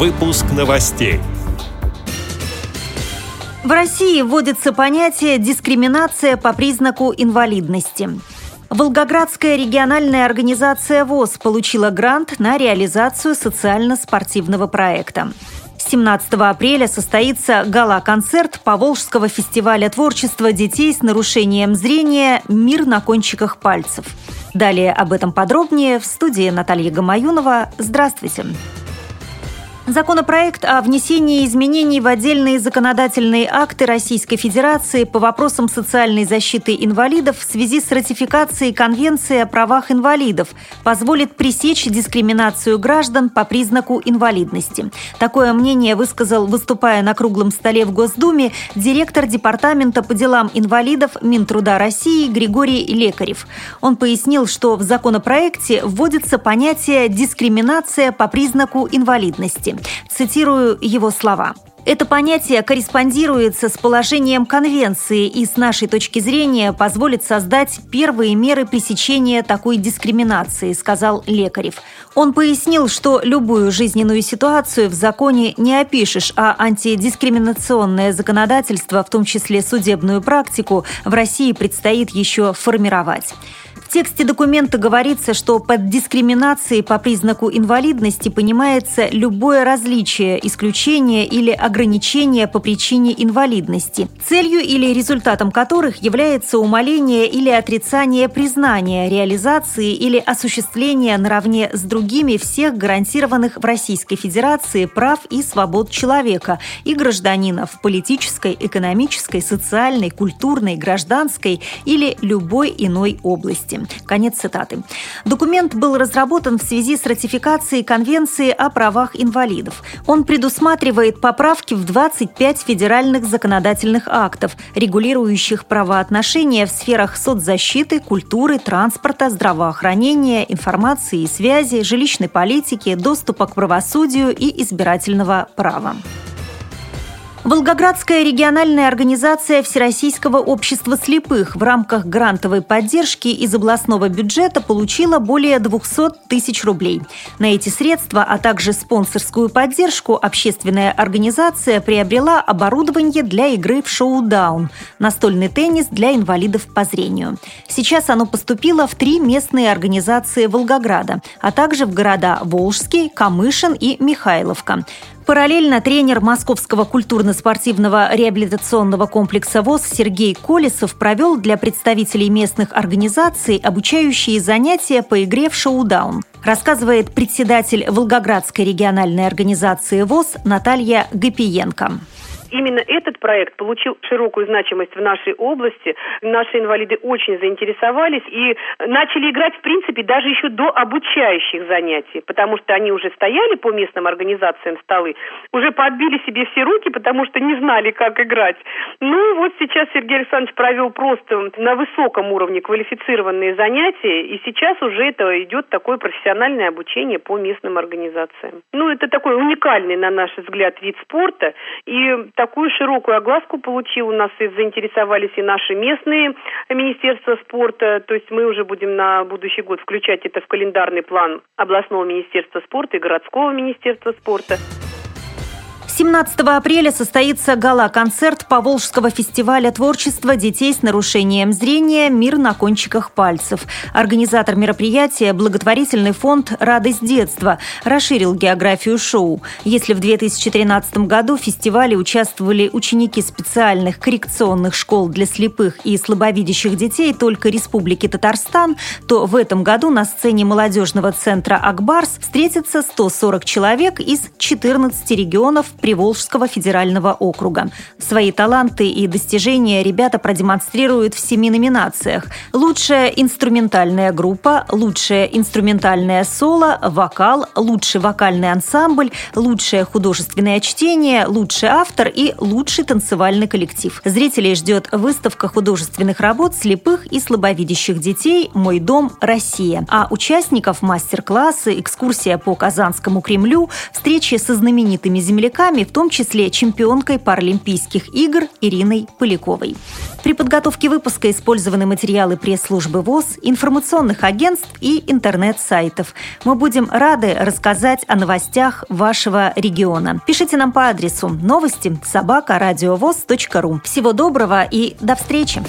Выпуск новостей. В России вводится понятие «дискриминация по признаку инвалидности». Волгоградская региональная организация ВОЗ получила грант на реализацию социально-спортивного проекта. 17 апреля состоится гала-концерт Поволжского фестиваля творчества детей с нарушением зрения «Мир на кончиках пальцев». Далее об этом подробнее в студии Наталья Гамаюнова. Здравствуйте. Здравствуйте. Законопроект о внесении изменений в отдельные законодательные акты Российской Федерации по вопросам социальной защиты инвалидов в связи с ратификацией Конвенции о правах инвалидов позволит пресечь дискриминацию граждан по признаку инвалидности. Такое мнение высказал, выступая на круглом столе в Госдуме, директор Департамента по делам инвалидов Минтруда России Григорий Лекарев. Он пояснил, что в законопроекте вводится понятие «дискриминация по признаку инвалидности». Цитирую его слова. Это понятие корреспондируется с положением Конвенции и, с нашей точки зрения, позволит создать первые меры пресечения такой дискриминации, сказал Лекарев. Он пояснил, что любую жизненную ситуацию в законе не опишешь, а антидискриминационное законодательство, в том числе судебную практику, в России предстоит еще формировать. Тексте документа говорится, что под дискриминацией по признаку инвалидности понимается любое различие, исключение или ограничение по причине инвалидности, целью или результатом которых является умаление или отрицание признания, реализации или осуществления наравне с другими всех гарантированных в Российской Федерации прав и свобод человека и гражданина в политической, экономической, социальной, культурной, гражданской или любой иной области. Конец цитаты. Документ был разработан в связи с ратификацией Конвенции о правах инвалидов. Он предусматривает поправки в 25 федеральных законодательных актов, регулирующих правоотношения в сферах соцзащиты, культуры, транспорта, здравоохранения, информации и связи, жилищной политики, доступа к правосудию и избирательного права. Волгоградская региональная организация Всероссийского общества слепых в рамках грантовой поддержки из областного бюджета получила более 200 тысяч рублей. На эти средства, а также спонсорскую поддержку общественная организация приобрела оборудование для игры в шоу-даун – настольный теннис для инвалидов по зрению. Сейчас оно поступило в три местные организации Волгограда, а также в города Волжский, Камышин и Михайловка. Параллельно тренер Московского культурно-спортивного реабилитационного комплекса ВОЗ Сергей Колесов провел для представителей местных организаций обучающие занятия по игре в шоу-даун. Рассказывает председатель Волгоградской региональной организации ВОЗ Наталья Гапиенко именно этот проект получил широкую значимость в нашей области. Наши инвалиды очень заинтересовались и начали играть, в принципе, даже еще до обучающих занятий, потому что они уже стояли по местным организациям столы, уже подбили себе все руки, потому что не знали, как играть. Ну, вот сейчас Сергей Александрович провел просто на высоком уровне квалифицированные занятия, и сейчас уже это идет такое профессиональное обучение по местным организациям. Ну, это такой уникальный, на наш взгляд, вид спорта, и такую широкую огласку получил. У нас и заинтересовались и наши местные министерства спорта. То есть мы уже будем на будущий год включать это в календарный план областного министерства спорта и городского министерства спорта. 17 апреля состоится гала-концерт Поволжского фестиваля творчества детей с нарушением зрения «Мир на кончиках пальцев». Организатор мероприятия, благотворительный фонд «Радость детства», расширил географию шоу. Если в 2013 году в фестивале участвовали ученики специальных коррекционных школ для слепых и слабовидящих детей только Республики Татарстан, то в этом году на сцене молодежного центра «Акбарс» встретится 140 человек из 14 регионов Приволжского федерального округа. Свои таланты и достижения ребята продемонстрируют в семи номинациях. Лучшая инструментальная группа, лучшее инструментальное соло, вокал, лучший вокальный ансамбль, лучшее художественное чтение, лучший автор и лучший танцевальный коллектив. Зрителей ждет выставка художественных работ слепых и слабовидящих детей «Мой дом. Россия». А участников мастер-классы, экскурсия по Казанскому Кремлю, встречи со знаменитыми земляками гостями, в том числе чемпионкой Паралимпийских игр Ириной Поляковой. При подготовке выпуска использованы материалы пресс-службы ВОЗ, информационных агентств и интернет-сайтов. Мы будем рады рассказать о новостях вашего региона. Пишите нам по адресу новости собака ру. Всего доброго и до встречи!